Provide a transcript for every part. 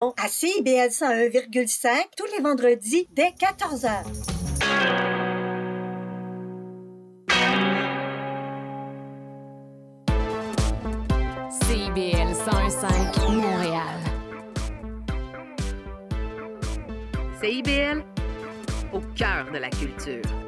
à CIBL 101,5 tous les vendredis dès 14h. CIBL 101.5 Montréal. CIBL, au cœur de la culture.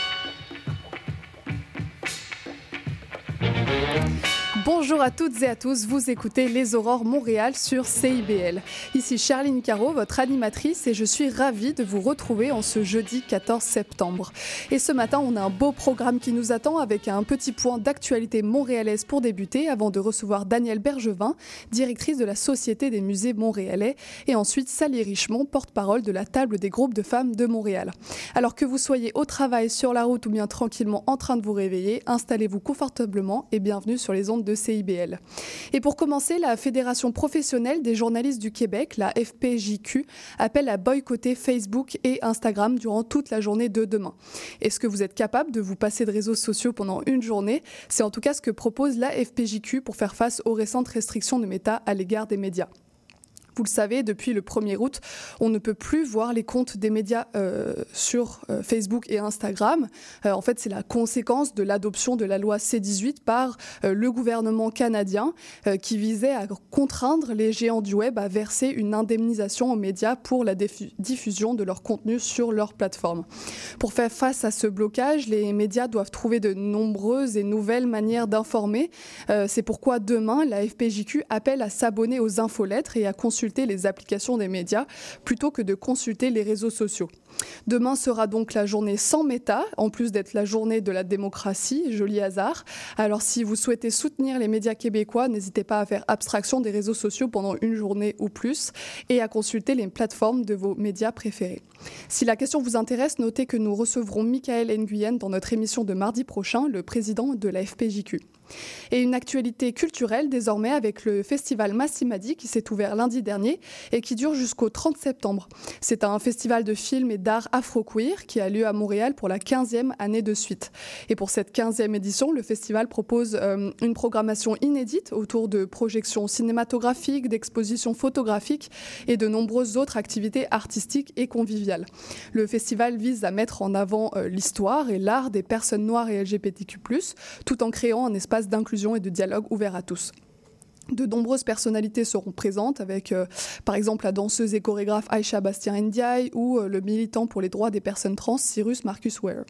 Bonjour à toutes et à tous, vous écoutez Les Aurores Montréal sur CIBL. Ici Charline Caro, votre animatrice, et je suis ravie de vous retrouver en ce jeudi 14 septembre. Et ce matin, on a un beau programme qui nous attend avec un petit point d'actualité montréalaise pour débuter avant de recevoir Danielle Bergevin, directrice de la Société des musées montréalais, et ensuite Sally Richemont, porte-parole de la table des groupes de femmes de Montréal. Alors que vous soyez au travail, sur la route ou bien tranquillement en train de vous réveiller, installez-vous confortablement et bienvenue sur les ondes de Et pour commencer, la Fédération professionnelle des journalistes du Québec, la FPJQ, appelle à boycotter Facebook et Instagram durant toute la journée de demain. Est-ce que vous êtes capable de vous passer de réseaux sociaux pendant une journée? C'est en tout cas ce que propose la FPJQ pour faire face aux récentes restrictions de Meta à l'égard des médias. Vous le savez, depuis le 1er août, on ne peut plus voir les comptes des médias euh, sur euh, Facebook et Instagram. Euh, en fait, c'est la conséquence de l'adoption de la loi C18 par le gouvernement canadien qui visait à contraindre les géants du web à verser une indemnisation aux médias pour la diffu- diffusion de leur contenu sur leur plateforme. Pour faire face à ce blocage, les médias doivent trouver de nombreuses et nouvelles manières d'informer. C'est pourquoi demain, la FPJQ appelle à s'abonner aux infolettres et à consulter les applications des médias plutôt que de consulter les réseaux sociaux. Demain sera donc la journée sans méta, en plus d'être la journée de la démocratie, joli hasard. Alors si vous souhaitez soutenir les médias québécois, n'hésitez pas à faire abstraction des réseaux sociaux pendant une journée ou plus et à consulter les plateformes de vos médias préférés. Si la question vous intéresse, notez que nous recevrons Michael Nguyen dans notre émission de mardi prochain, le président de la FPJQ. Et une actualité culturelle désormais avec le festival Massimadi qui s'est ouvert lundi dernier et qui dure jusqu'au 30 septembre. C'est un festival de films et d'art afro-queer qui a lieu à Montréal pour la 15e année de suite. Et pour cette 15e édition, le festival propose euh, une programmation inédite autour de projections cinématographiques, d'expositions photographiques et de nombreuses autres activités artistiques et conviviales. Le festival vise à mettre en avant euh, l'histoire et l'art des personnes noires et LGBTQ+, tout en créant un espace d'inclusion et de dialogue ouvert à tous. De nombreuses personnalités seront présentes, avec euh, par exemple la danseuse et chorégraphe Aïcha Bastien Ndiaye ou euh, le militant pour les droits des personnes trans Cyrus Marcus Ware.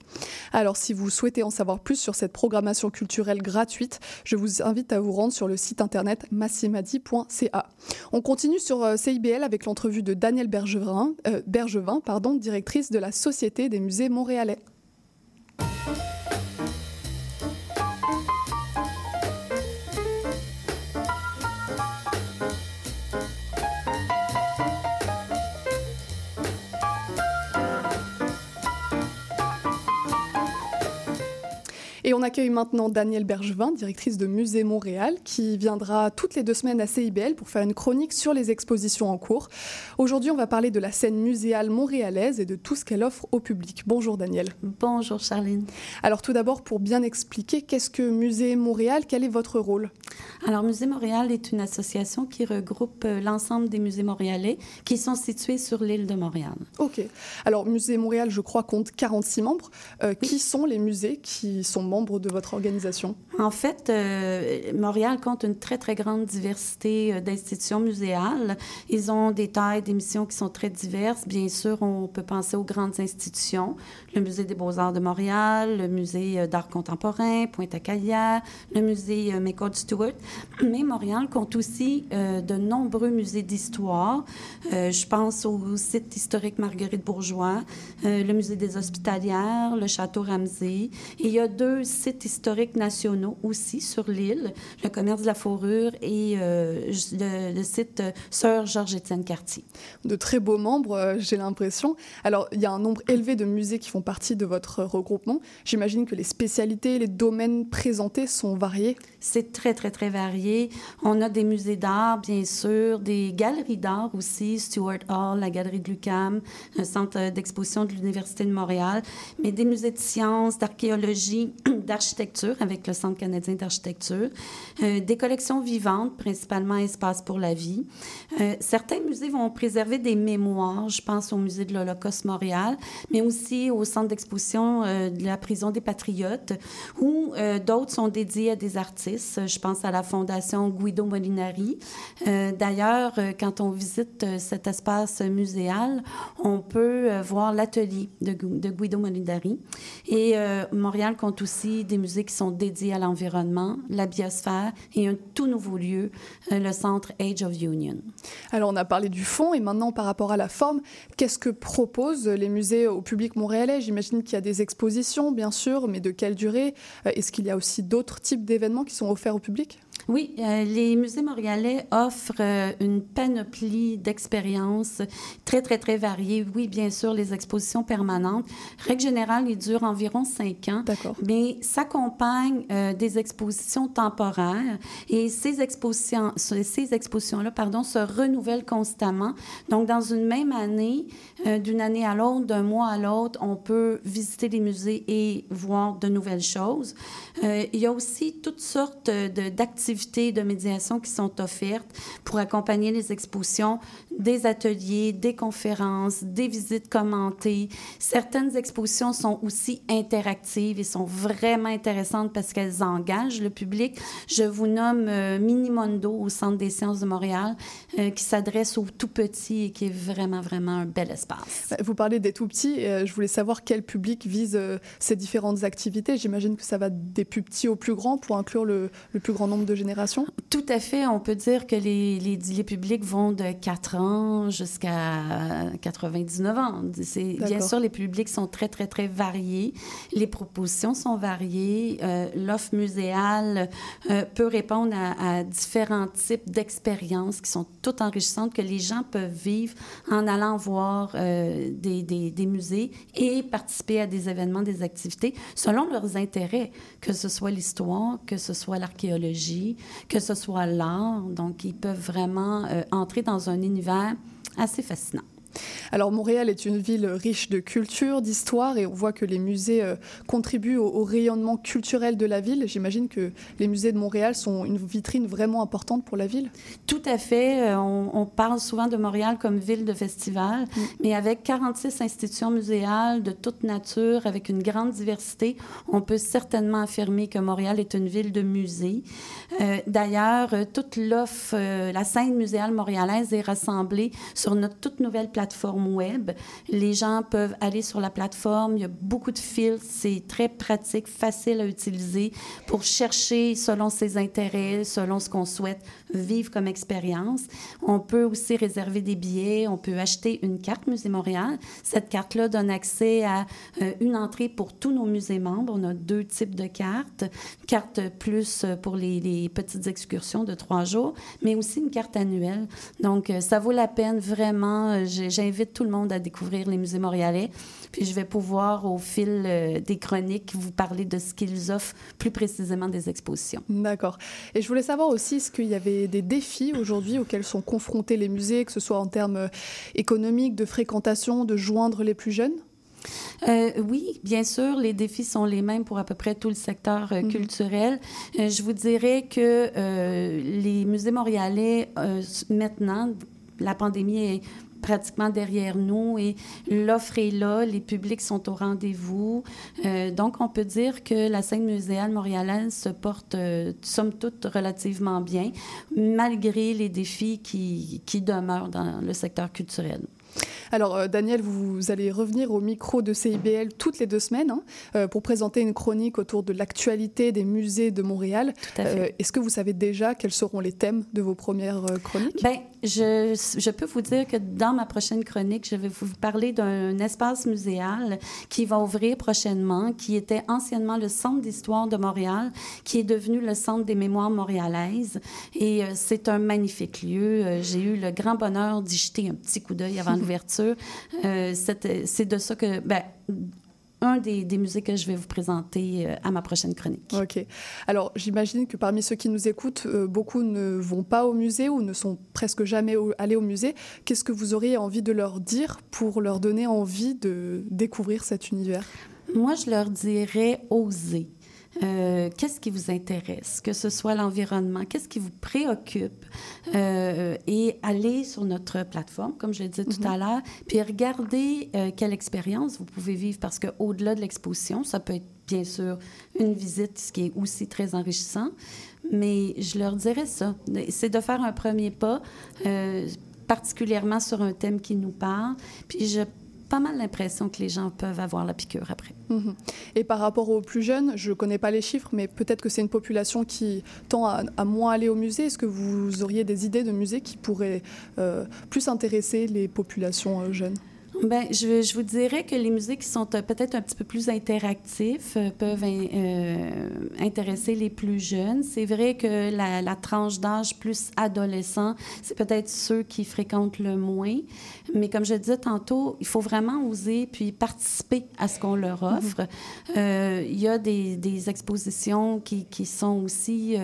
Alors si vous souhaitez en savoir plus sur cette programmation culturelle gratuite, je vous invite à vous rendre sur le site internet massimadi.ca. On continue sur euh, CIBL avec l'entrevue de Danielle Bergevin, directrice de la Société des musées montréalais. Et on accueille maintenant Danielle Bergevin, directrice de Musée Montréal, qui viendra toutes les deux semaines à CIBL pour faire une chronique sur les expositions en cours. Aujourd'hui, on va parler de la scène muséale montréalaise et de tout ce qu'elle offre au public. Bonjour Danielle. Bonjour Charline. Alors tout d'abord, pour bien expliquer, qu'est-ce que Musée Montréal? Quel est votre rôle? Alors Musée Montréal est une association qui regroupe euh, l'ensemble des musées montréalais qui sont situés sur l'île de Montréal. Ok. Alors Musée Montréal, je crois, compte 46 membres. Euh, Qui sont les musées qui sont membres de votre organisation En fait, euh, Montréal compte une très, très grande diversité euh, d'institutions muséales. Ils ont des tailles, des missions qui sont très diverses. Bien sûr, on peut penser aux grandes institutions, le Musée des beaux-arts de Montréal, le Musée euh, d'art contemporain, Pointe-à-Calière, le Musée McCord Stewart. Mais Montréal compte aussi de nombreux musées d'histoire. Je pense au site historique Marguerite Bourgeois, le Musée des Hospitalières, le Château Ramsey. Il y a deux sites historiques nationaux aussi sur l'île, le commerce de la fourrure et euh, le, le, site Sœur Georges-Étienne Cartier. De très beaux membres, euh, j'ai l'impression. Alors, il y a un nombre élevé de musées qui font partie de votre regroupement. J'imagine que les spécialités, les domaines présentés sont variés. C'est très, très, très varié. On a des musées d'art, bien sûr, des galeries d'art aussi, Stuart Hall, la galerie de l'UQAM, un centre d'exposition de l'Université de Montréal, mais des musées de sciences, d'archéologie, d'architecture avec le Centre canadien d'architecture, euh, des collections vivantes, principalement Espace pour la vie. Euh, certains musées vont préserver des mémoires, je pense au musée de l'Holocauste Montréal, mais aussi au centre d'exposition euh, de la prison des Patriotes, où d'autres sont dédiés à des artistes. Je pense à la Fondation Guido Molinari. D'ailleurs, quand on visite cet espace muséal, on peut voir l'atelier de, de, Guido Molinari. Et Montréal compte aussi des musées qui sont dédiés à l'environnement, la biosphère et un tout nouveau lieu, euh, le centre Age of Union. Alors, on a parlé du fond et maintenant, par rapport à la forme, qu'est-ce que proposent les musées au public montréalais? J'imagine qu'il y a des expositions, bien sûr, mais de quelle durée? Est-ce qu'il y a aussi d'autres types d'événements qui sont offerts au public? Oui, euh, les musées montréalais offrent euh, une panoplie d'expériences très, très, très variées. Oui, bien sûr, les expositions permanentes. Règle générale, ils durent environ cinq ans. D'accord. Mais s'accompagnent euh, des expositions temporaires et ces expositions, ces expositions-là, pardon, se renouvellent constamment. Donc, dans une même année, d'une année à l'autre, d'un mois à l'autre, on peut visiter les musées et voir de nouvelles choses. Il y a aussi toutes sortes d'activités de, de médiation qui sont offertes pour accompagner les expositions, des ateliers, des conférences, des visites commentées. Certaines expositions sont aussi interactives et sont vraiment intéressantes parce qu'elles engagent le public. Je vous nomme euh, Minimondo au Centre des sciences de Montréal, euh, qui s'adresse aux tout petits et qui est vraiment, vraiment un bel espace. Vous parlez des tout petits. Euh, je voulais savoir quel public vise euh, ces différentes activités. J'imagine que ça va des plus petits aux plus grands pour inclure le, le, plus grand nombre de générations. Tout à fait. On peut dire que les, les, publics vont de 4 ans jusqu'à 99 ans. Bien sûr, les publics sont très, très, très variés. Les propositions sont variées. Euh, L'offre muséale euh, peut répondre à, à différents types d'expériences qui sont toutes enrichissantes que les gens peuvent vivre en allant voir euh, des, des, des, musées et participer à des événements, des activités selon leurs intérêts, que ce soit l'histoire, que ce soit l'archéologie, que ce soit l'art. Donc, ils peuvent vraiment euh, entrer dans un univers assez fascinant. Alors Montréal est une ville riche de culture, d'histoire, et on voit que les musées euh, contribuent au, au, rayonnement culturel de la ville. J'imagine que les musées de Montréal sont une vitrine vraiment importante pour la ville. Tout à fait. Euh, on, on parle souvent de Montréal comme ville de festival, mm. mais avec 46 institutions muséales de toute nature, avec une grande diversité, on peut certainement affirmer que Montréal est une ville de musées. Euh, D'ailleurs, toute l'offre, euh, la scène muséale montréalaise est rassemblée sur notre toute nouvelle plateforme web. Les gens peuvent aller sur la plateforme. Il y a beaucoup de filtres. C'est très pratique, facile à utiliser pour chercher selon ses intérêts, selon ce qu'on souhaite vivre comme expérience. On peut aussi réserver des billets. On peut acheter une carte Musée Montréal. Cette carte-là donne accès à euh, une entrée pour tous nos musées membres. On a deux types de cartes. Carte plus pour les, petites excursions de trois jours, mais aussi une carte annuelle. Donc, euh, ça vaut la peine vraiment. Euh, j'invite tout le monde à découvrir les musées montréalais. Puis je vais pouvoir, au fil euh, des chroniques, vous parler de ce qu'ils offrent plus précisément des expositions. D'accord. Et je voulais savoir aussi, est-ce qu'il y avait des défis aujourd'hui auxquels sont confrontés les musées, que ce soit en termes euh, économiques, de fréquentation, de joindre les plus jeunes? Euh, oui, bien sûr, les défis sont les mêmes pour à peu près tout le secteur euh, -hmm. culturel. Euh, je vous dirais que les musées montréalais, maintenant, la pandémie est pratiquement derrière nous et l'offre est là, les publics sont au rendez-vous. Euh, donc, on peut dire que la scène muséale montréalaise se porte, euh, somme toute, relativement bien, malgré les défis qui, qui demeurent dans le secteur culturel. Alors, euh, Daniel, vous, allez revenir au micro de CIBL toutes les deux semaines hein, euh, pour présenter une chronique autour de l'actualité des musées de Montréal. Euh, est-ce que vous savez déjà quels seront les thèmes de vos premières chroniques? Bien, je, je, peux vous dire que dans ma prochaine chronique, je vais vous parler d'un espace muséal qui va ouvrir prochainement, qui était anciennement le Centre d'histoire de Montréal, qui est devenu le Centre des mémoires montréalaises. Et c'est un magnifique lieu. J'ai eu le grand bonheur d'y jeter un petit coup d'œil avant l'ouverture. Euh, c'est de ça que... Ben, un des, des, musées que je vais vous présenter euh, à ma prochaine chronique. OK. Alors, j'imagine que parmi ceux qui nous écoutent, euh, beaucoup ne vont pas au musée ou ne sont presque jamais allés au musée. Qu'est-ce que vous auriez envie de leur dire pour leur donner envie de découvrir cet univers? Moi, je leur dirais oser. Euh, qu'est-ce qui vous intéresse, que ce soit l'environnement, qu'est-ce qui vous préoccupe, euh, et aller sur notre plateforme, comme je l'ai dit tout à mhm. l'heure, puis regarder euh, quelle expérience vous pouvez vivre, parce qu'au-delà de l'exposition, ça peut être bien sûr une visite, ce qui est aussi très enrichissant, mais je leur dirais ça, c'est de faire un premier pas particulièrement sur un thème qui nous parle. Puis je pas mal l'impression que les gens peuvent avoir la piqûre après. Mhm. Et par rapport aux plus jeunes, je ne connais pas les chiffres, mais peut-être que c'est une population qui tend à, moins aller au musée. Est-ce que vous auriez des idées de musées qui pourraient euh, plus intéresser les populations euh, jeunes? Ben, je, je, vous dirais que les musées qui sont euh, peut-être un petit peu plus interactifs euh, peuvent euh, intéresser les plus jeunes. C'est vrai que la, la tranche d'âge plus adolescent, c'est peut-être ceux qui fréquentent le moins. Mais comme je disais tantôt, il faut vraiment oser puis participer à ce qu'on leur mhm. offre. Il y a des, des expositions qui, qui, sont aussi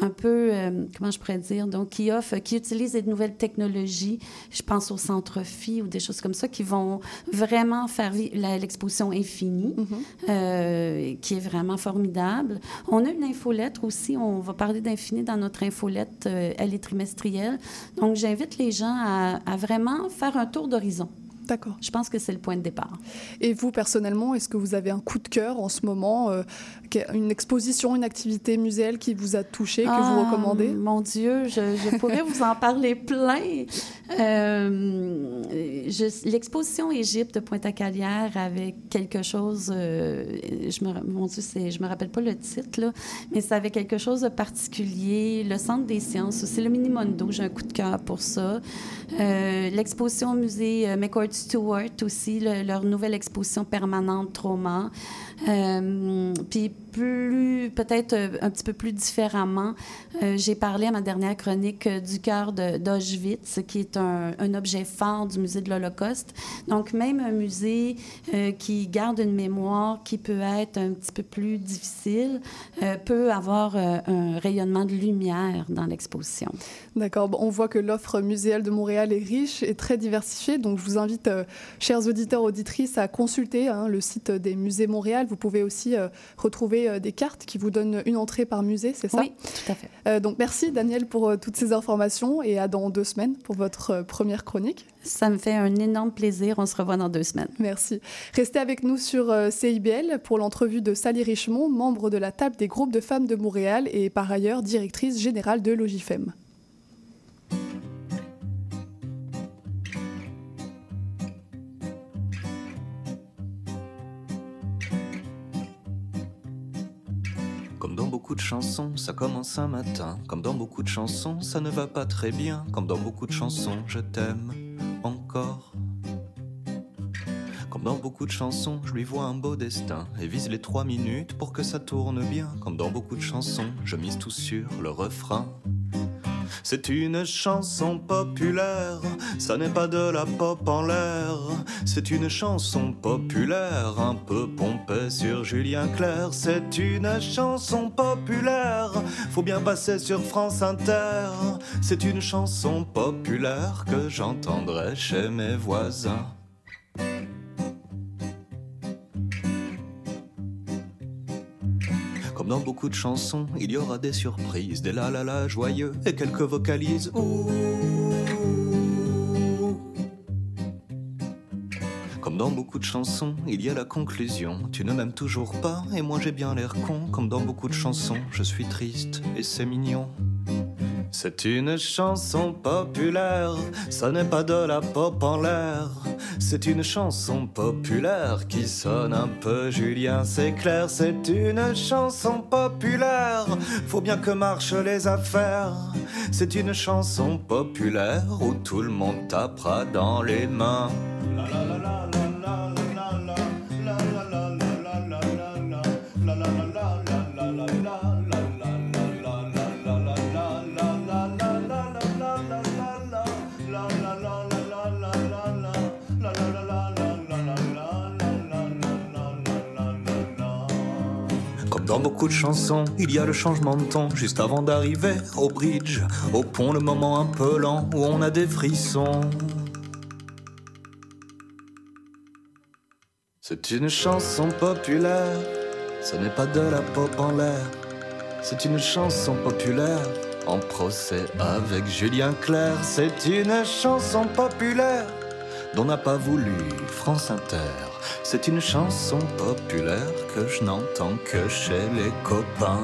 un peu, comment je pourrais dire, donc qui offrent, qui utilisent des nouvelles technologies. Je pense au centre Phi ou des choses comme ça qui vont vont vraiment faire l'exposition Infinie, mhm. euh, qui est vraiment formidable. On a une infolettre aussi. On va parler d'Infini dans notre infolettre. Euh, elle est trimestrielle. Donc, j'invite les gens à, à vraiment faire un tour d'horizon. D'accord. Je pense que c'est le point de départ. Et vous, personnellement, est-ce que vous avez un coup de cœur en ce moment, euh, une exposition, une activité muséale qui vous a touché, que vous ah, recommandez? Mon Dieu, je, pourrais vous en parler plein. Euh, l'exposition Égypte de Pointe-à-Calière avait quelque chose, euh, je me, mon Dieu, je me rappelle pas le titre, là, mais ça avait quelque chose de particulier. Le Centre des sciences aussi, le Mini-Mondo, j'ai un coup de cœur pour ça. L'exposition au musée McCord Stewart aussi, leur nouvelle exposition permanente Trauma. Euh, puis plus, peut-être euh, un petit peu plus différemment, euh, j'ai parlé à ma dernière chronique du cœur d'Auschwitz, qui est un, objet fort du musée de l'Holocauste. Donc, même un musée qui garde une mémoire qui peut être un petit peu plus difficile peut avoir un rayonnement de lumière dans l'exposition. D'accord. Bon, on voit que l'offre muséale de Montréal est riche et très diversifiée. Donc, je vous invite, chers auditeurs, auditrices, à consulter hein, le site des musées Montréal vous pouvez aussi euh, retrouver euh, des cartes qui vous donnent une entrée par musée, c'est ça? Oui, tout à fait. Euh, donc merci Daniel pour toutes ces informations et à dans deux semaines pour votre première chronique. Ça me fait un énorme plaisir. On se revoit dans deux semaines. Merci. Restez avec nous sur CIBL pour l'entrevue de Sally Richemont, membre de la table des groupes de femmes de Montréal et par ailleurs directrice générale de Logifem. Beaucoup de chansons, ça commence un matin. Comme dans beaucoup de chansons, ça ne va pas très bien. Comme dans beaucoup de chansons, je t'aime encore. Comme dans beaucoup de chansons, je lui vois un beau destin et vise les trois minutes pour que ça tourne bien. Comme dans beaucoup de chansons, je mise tout sur le refrain. C'est une chanson populaire, ça n'est pas de la pop en l'air. C'est une chanson populaire, un peu pompée sur Julien Clerc. C'est une chanson populaire, faut bien passer sur France Inter. C'est une chanson populaire que j'entendrai chez mes voisins. Comme dans beaucoup de chansons, il y aura des surprises, des la la la joyeux et quelques vocalises. Comme dans beaucoup de chansons, il y a la conclusion. Tu ne m'aimes toujours pas et moi j'ai bien l'air con. Comme dans beaucoup de chansons, je suis triste et c'est mignon. C'est une chanson populaire, ce n'est pas de la pop en l'air. C'est une chanson populaire qui sonne un peu Julien, c'est clair. C'est une chanson populaire, faut bien que marchent les affaires. C'est une chanson populaire où tout le monde tapera dans les mains. Beaucoup de chansons, il y a le changement de ton juste avant d'arriver au bridge, au pont, le moment un peu lent où on a des frissons. C'est une chanson populaire, ce n'est pas de la pop en l'air. C'est une chanson populaire en procès avec Julien Clerc. C'est une chanson populaire dont n'a pas voulu France Inter. C'est une chanson populaire que je n'entends que chez les copains.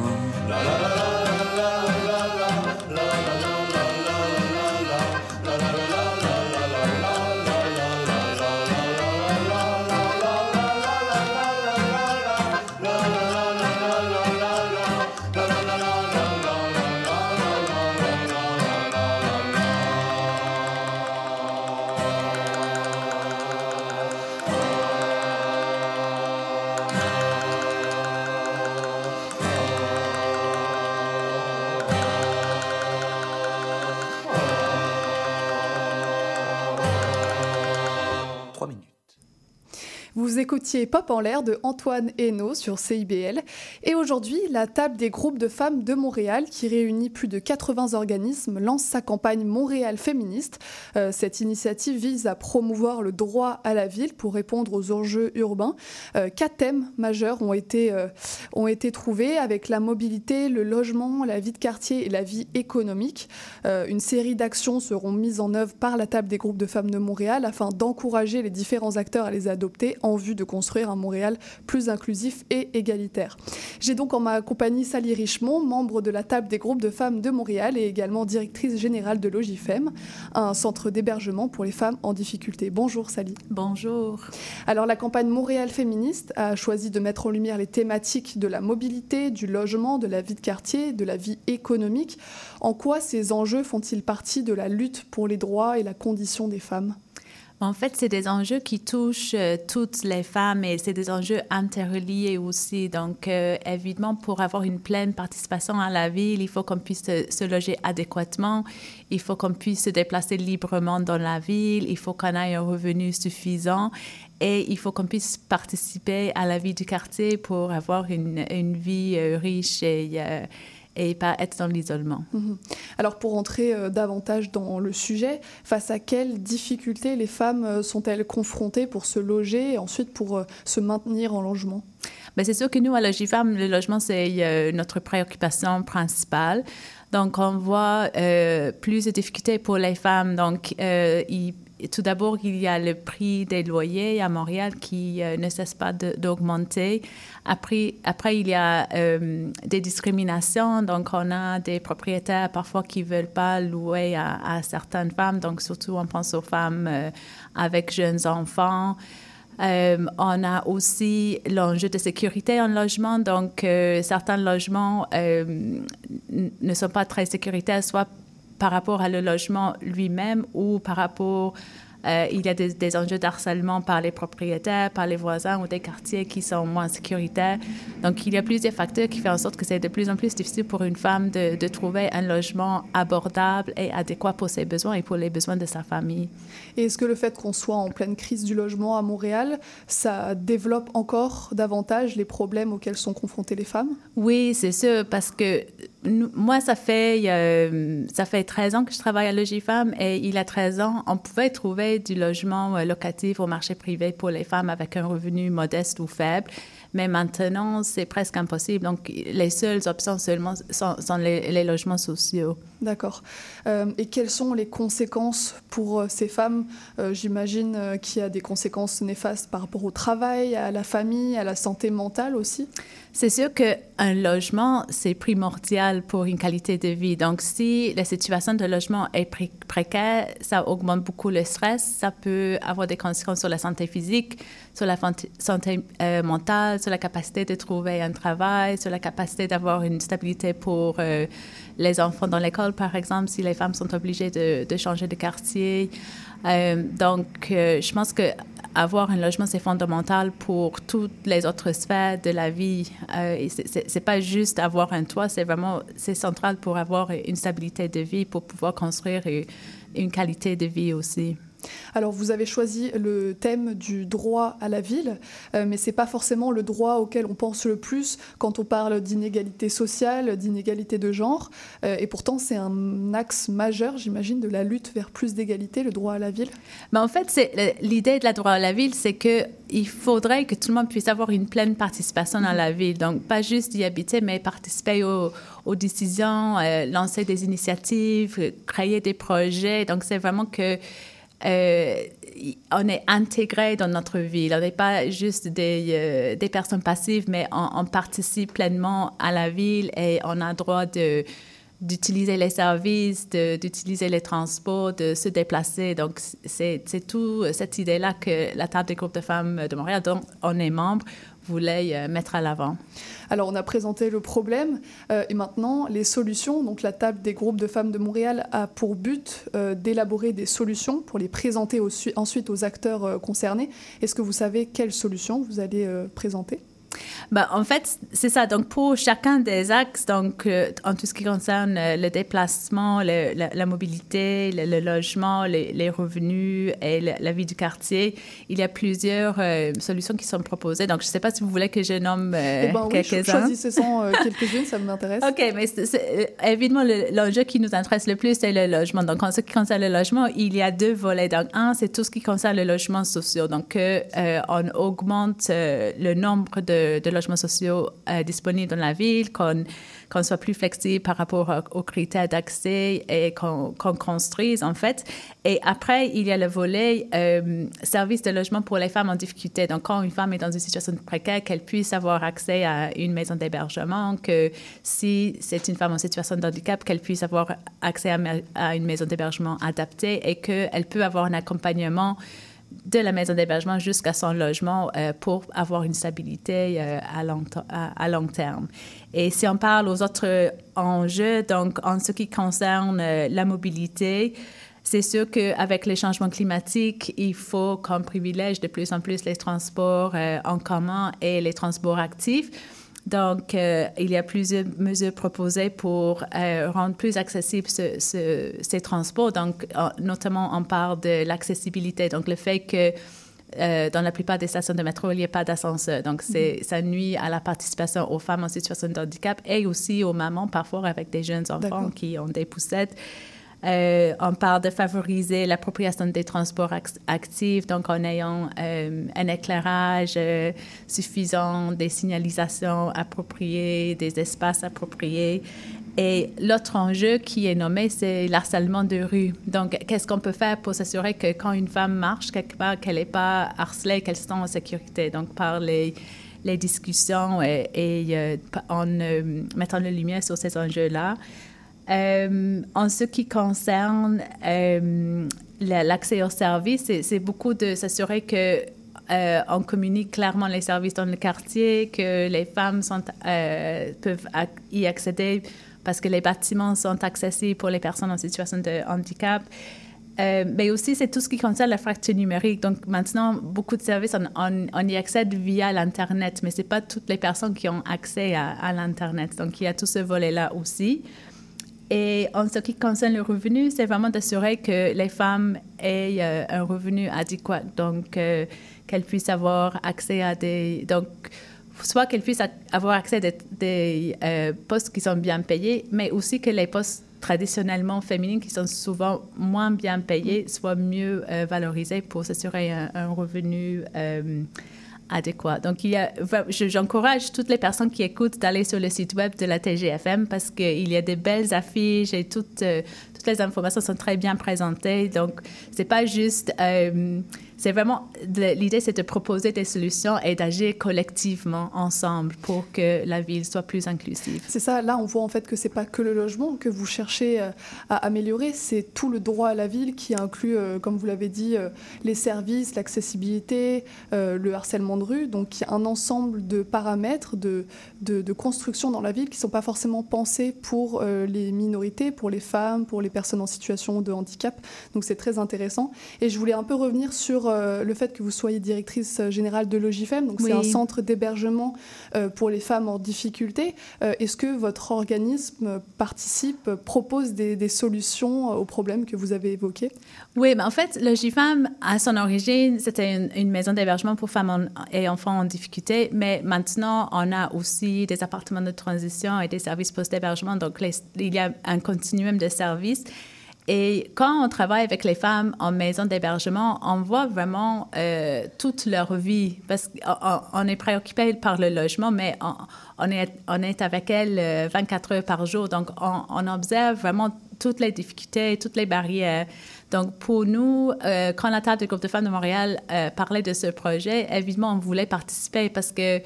Écoutiez Pop en l'air de Antoine Hainaut sur CIBL. Et aujourd'hui, la table des groupes de femmes de Montréal, qui réunit plus de 80 organismes, lance sa campagne Montréal féministe. Euh, cette initiative vise à promouvoir le droit à la ville pour répondre aux enjeux urbains. Euh, quatre thèmes majeurs ont été, euh, ont été trouvés avec la mobilité, le logement, la vie de quartier et la vie économique. une série d'actions seront mises en œuvre par la table des groupes de femmes de Montréal afin d'encourager les différents acteurs à les adopter en vue de construire un Montréal plus inclusif et égalitaire. J'ai donc en ma compagnie Sally Richemont, membre de la table des groupes de femmes de Montréal et également directrice générale de Logifem, un centre d'hébergement pour les femmes en difficulté. Bonjour Sally. Bonjour. Alors la campagne Montréal féministe a choisi de mettre en lumière les thématiques de la mobilité, du logement, de la vie de quartier, de la vie économique. En quoi ces enjeux font-ils partie de la lutte pour les droits et la condition des femmes? En fait, c'est des enjeux qui touchent euh, toutes les femmes et c'est des enjeux interreliés aussi. Donc, euh, évidemment, pour avoir une pleine participation à la ville, il faut qu'on puisse se, loger adéquatement, il faut qu'on puisse se déplacer librement dans la ville, il faut qu'on ait un revenu suffisant. Et il faut qu'on puisse participer à la vie du quartier pour avoir une, une vie euh, riche et et pas être dans l'isolement. Mhm. Alors pour entrer euh, davantage dans le sujet, face à quelles difficultés les femmes euh, sont-elles confrontées pour se loger et ensuite pour euh, se maintenir en logement? Ben, C'est sûr que nous, à Logifemme, le logement, c'est notre préoccupation principale. Donc, on voit plus de difficultés pour les femmes. Donc, ils tout d'abord, il y a le prix des loyers à Montréal qui euh, ne cesse pas d'augmenter. Après, après, il y a euh, des discriminations. Donc, on a des propriétaires parfois qui ne veulent pas louer à, certaines femmes. Donc, surtout, on pense aux femmes euh, avec jeunes enfants. on a aussi l'enjeu de sécurité en logement. Donc, certains logements ne sont pas très sécuritaires, soit par rapport à le logement lui-même ou par rapport euh, il y a des, enjeux d'harcèlement par les propriétaires, par les voisins ou des quartiers qui sont moins sécuritaires. Donc, il y a plusieurs facteurs qui font en sorte que c'est de plus en plus difficile pour une femme de, de, trouver un logement abordable et adéquat pour ses besoins et pour les besoins de sa famille. Et est-ce que le fait qu'on soit en pleine crise du logement à Montréal, ça développe encore davantage les problèmes auxquels sont confrontées les femmes? Oui, c'est sûr, parce que moi, ça fait, euh, ça fait 13 ans que je travaille à Logifemme et il y a 13 ans, on pouvait trouver du logement euh, locatif au marché privé pour les femmes avec un revenu modeste ou faible. Mais maintenant, c'est presque impossible. Donc, les seules options seulement sont, les, logements sociaux. D'accord. Euh, et quelles sont les conséquences pour ces femmes? Euh, J'imagine qu'il y a des conséquences néfastes par rapport au travail, à la famille, à la santé mentale aussi. C'est sûr qu'un logement, c'est primordial pour une qualité de vie. Donc, si la situation de logement est pré- précaire, ça augmente beaucoup le stress. Ça peut avoir des conséquences sur la santé physique, sur la santé euh, mentale, sur la capacité de trouver un travail, sur la capacité d'avoir une stabilité pour euh, les enfants dans l'école, par exemple, si les femmes sont obligées de, changer de quartier. Euh, donc, je pense que avoir un logement, c'est fondamental pour toutes les autres sphères de la vie. Euh, c'est- pas juste avoir un toit, c'est vraiment c'est central pour avoir une stabilité de vie, pour pouvoir construire une qualité de vie aussi. Alors vous avez choisi le thème du droit à la ville, euh, mais c'est pas forcément le droit auquel on pense le plus quand on parle d'inégalité sociale, d'inégalité de genre. Euh, et pourtant c'est un axe majeur, j'imagine, de la lutte vers plus d'égalité, le droit à la ville. Mais en fait, c'est l'idée de la droit à la ville, c'est que il faudrait que tout le monde puisse avoir une pleine participation dans la ville. Donc, pas juste y habiter, mais participer aux, décisions, euh, lancer des initiatives, créer des projets. Donc, c'est vraiment que euh, on est intégré dans notre ville. On n'est pas juste des, euh, personnes passives, mais on, participe pleinement à la ville et on a droit d'utiliser les services, d'utiliser les transports, de se déplacer. Donc, c'est c'est tout cette idée-là que la table des groupes de femmes de Montréal, dont on est membre, voulait euh, mettre à l'avant. Alors on a présenté le problème euh, et maintenant les solutions. Donc la table des groupes de femmes de Montréal a pour but euh, d'élaborer des solutions pour les présenter ensuite aux acteurs concernés. Est-ce que vous savez quelles solutions vous allez présenter? Ben, en fait, c'est ça. Donc, pour chacun des axes, donc, euh, en tout ce qui concerne euh, le déplacement, le- la, la mobilité, le, le logement, les, les revenus et le- la vie du quartier, il y a plusieurs euh, solutions qui sont proposées. Donc, je ne sais pas si vous voulez que je nomme Eh ben oui, quelques-uns. euh, quelques-unes, ça m'intéresse. OK, mais évidemment, le- l'enjeu qui nous intéresse le plus, c'est le logement. Donc, en ce qui concerne le logement, il y a deux volets. Donc, un, c'est tout ce qui concerne le logement social. Donc, on augmente le nombre de, de logements sociaux euh, disponibles dans la ville, qu'on qu'on soit plus flexible par rapport aux critères d'accès et qu'on construise, en fait. Et après, il y a le volet euh, service de logement pour les femmes en difficulté. Donc, quand une femme est dans une situation précaire, qu'elle puisse avoir accès à une maison d'hébergement, que si c'est une femme en situation de handicap, qu'elle puisse avoir accès à, à une maison d'hébergement adaptée et qu'elle peut avoir un accompagnement de la maison d'hébergement jusqu'à son logement euh, pour avoir une stabilité euh, à, long à, long terme. Et si on parle aux autres enjeux, donc en ce qui concerne euh, la mobilité, c'est sûr qu'avec les changements climatiques, il faut qu'on privilège de plus en plus les transports euh, en commun et les transports actifs. Donc, euh, il y a plusieurs mesures proposées pour euh, rendre plus accessibles ce- ce- ces transports. Donc, notamment, on parle de l'accessibilité. Donc, le fait que euh, dans la plupart des stations de métro, il n'y a pas d'ascenseur. Donc, c'est, ça nuit à la participation aux femmes en situation de handicap et aussi aux mamans, parfois avec des jeunes enfants qui ont des poussettes. Euh, on parle de favoriser l'appropriation des transports ac- actifs, donc en ayant euh, un éclairage euh, suffisant, des signalisations appropriées, des espaces appropriés. Et l'autre enjeu qui est nommé, c'est l'harcèlement de rue. Donc, qu'est-ce qu'on peut faire pour s'assurer que quand une femme marche quelque part, qu'elle n'est pas harcelée, qu'elle sent en sécurité? Donc, par les, discussions et, et, en mettant la lumière sur ces enjeux-là. Euh, en ce qui concerne euh, la- l'accès aux services, c'est- beaucoup de s'assurer que euh, on communique clairement les services dans le quartier, que les femmes peuvent y accéder parce que les bâtiments sont accessibles pour les personnes en situation de handicap. Mais aussi, c'est tout ce qui concerne la fracture numérique. Donc, maintenant, beaucoup de services, on, y accède via l'Internet, mais ce n'est pas toutes les personnes qui ont accès à l'Internet. Donc, il y a tout ce volet-là aussi. Et en ce qui concerne le revenu, c'est vraiment d'assurer que les femmes aient euh, un revenu adéquat, donc euh, qu'elles puissent avoir accès à des... Donc, soit qu'elles puissent avoir accès à des, des, euh, postes qui sont bien payés, mais aussi que les postes traditionnellement féminins qui sont souvent moins bien payés soient mieux valorisés pour s'assurer un, un revenu Donc, j'encourage toutes les personnes qui écoutent d'aller sur le site web de la TGFM parce qu'il y a des belles affiches et toutes, euh, toutes les informations sont très bien présentées. Donc, c'est pas juste, euh, c'est vraiment, l'idée c'est de proposer des solutions et d'agir collectivement ensemble pour que la ville soit plus inclusive. C'est ça, là on voit en fait que c'est pas que le logement que vous cherchez euh, à améliorer, c'est tout le droit à la ville qui inclut, euh, comme vous l'avez dit, euh, les services, l'accessibilité, le harcèlement de rue, donc il y a un ensemble de paramètres, de, de, de construction dans la ville qui ne sont pas forcément pensés pour les minorités, pour les femmes, pour les personnes en situation de handicap, donc c'est très intéressant. Et je voulais un peu revenir sur le fait que vous soyez directrice générale de Logifem, donc c'est un centre d'hébergement euh, pour les femmes en difficulté. Euh, Est-ce que votre organisme participe, euh, propose des, des solutions euh, aux problèmes que vous avez évoqués? Oui, mais en fait, le GIFAM, à son origine, c'était une, une maison d'hébergement pour femmes en- et enfants en difficulté, mais maintenant, on a aussi des appartements de transition et des services post-hébergement, donc les- il y a un continuum de services. Et quand on travaille avec les femmes en maison d'hébergement, on voit vraiment euh, toute leur vie, parce qu'on on est préoccupé par le logement, mais on, est, avec elles euh, 24 heures par jour, donc on, observe vraiment toutes les difficultés, toutes les barrières. Donc, pour nous, euh, quand la table du groupe de femmes de Montréal euh, parlait de ce projet, évidemment, on voulait participer parce que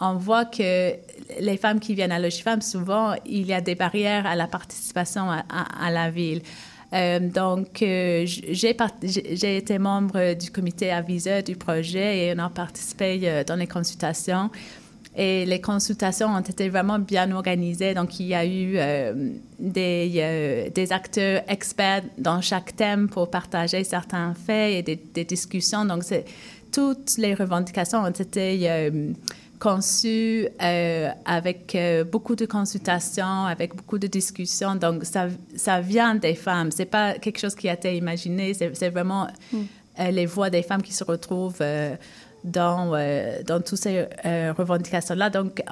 on voit que les femmes qui viennent à Logifemme, souvent, il y a des barrières à la participation à la ville. Euh, donc, euh, j'ai été membre du comité aviseur du projet et on a participé euh, dans les consultations. Et les consultations ont été vraiment bien organisées. Donc, il y a eu des, acteurs experts dans chaque thème pour partager certains faits et des, discussions. Donc, toutes les revendications ont été conçues euh, avec euh, beaucoup de consultations, avec beaucoup de discussions. Donc, ça, ça vient des femmes. C'est pas quelque chose qui a été imaginé. C'est vraiment euh, les voix des femmes qui se retrouvent dans, dans toutes ces revendications-là. Donc,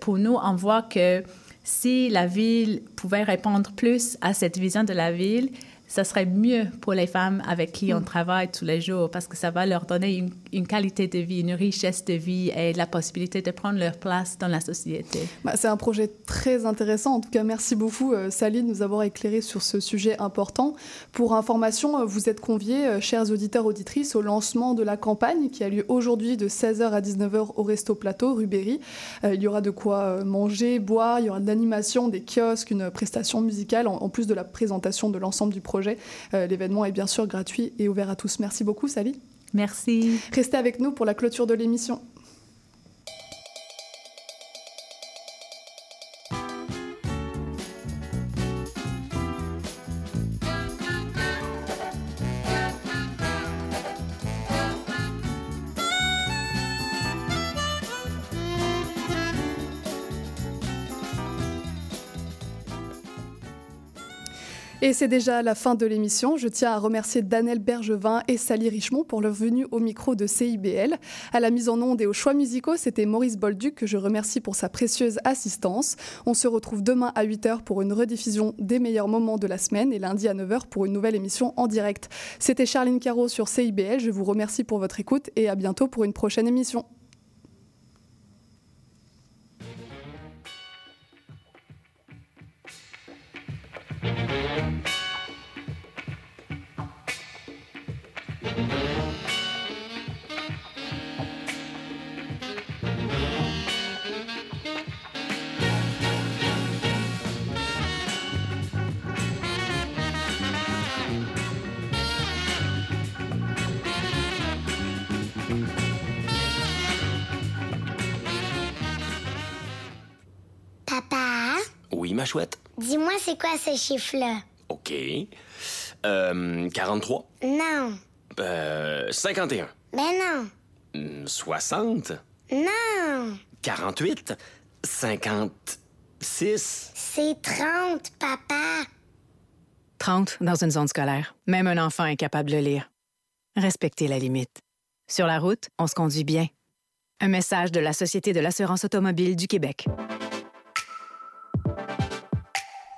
pour nous, on voit que si la ville pouvait répondre plus à cette vision de la ville, ça serait mieux pour les femmes avec qui on travaille tous les jours parce que ça va leur donner une, une qualité de vie, une richesse de vie et la possibilité de prendre leur place dans la société. Bah, C'est un projet très intéressant. En tout cas, merci beaucoup, euh, Sally, de nous avoir éclairé sur ce sujet important. Pour information, euh, vous êtes conviés, euh, chers auditeurs, auditrices, au lancement de la campagne qui a lieu aujourd'hui de 16h à 19h au Resto Plateau, rue. Euh, il y aura de quoi manger, boire, il y aura de l'animation, des kiosques, une prestation musicale, en, en plus de la présentation de l'ensemble du projet. L'événement est bien sûr gratuit et ouvert à tous. Merci beaucoup, Sally. Merci. Restez avec nous pour la clôture de l'émission. Et c'est déjà la fin de l'émission. Je tiens à remercier Danel Bergevin et Sally Richemont pour leur venue au micro de CIBL. À la mise en onde et aux choix musicaux, c'était Maurice Bolduc que je remercie pour sa précieuse assistance. On se retrouve demain à 8h pour une rediffusion des meilleurs moments de la semaine et lundi à 9h pour une nouvelle émission en direct. C'était Charline Caro sur CIBL. Je vous remercie pour votre écoute et à bientôt pour une prochaine émission. Chouette. dis-moi c'est quoi ce chiffre-là? OK. Euh, 43. Non. Euh, 51. Ben non. Hmm, 60. Non. 48. 56. C'est 30, papa. 30 dans une zone scolaire. Même un enfant est capable de lire. Respectez la limite. Sur la route, on se conduit bien. Un message de la Société de l'assurance automobile du Québec.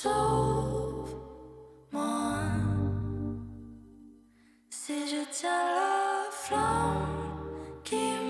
Sauve-moi si je tiens la flamme qui me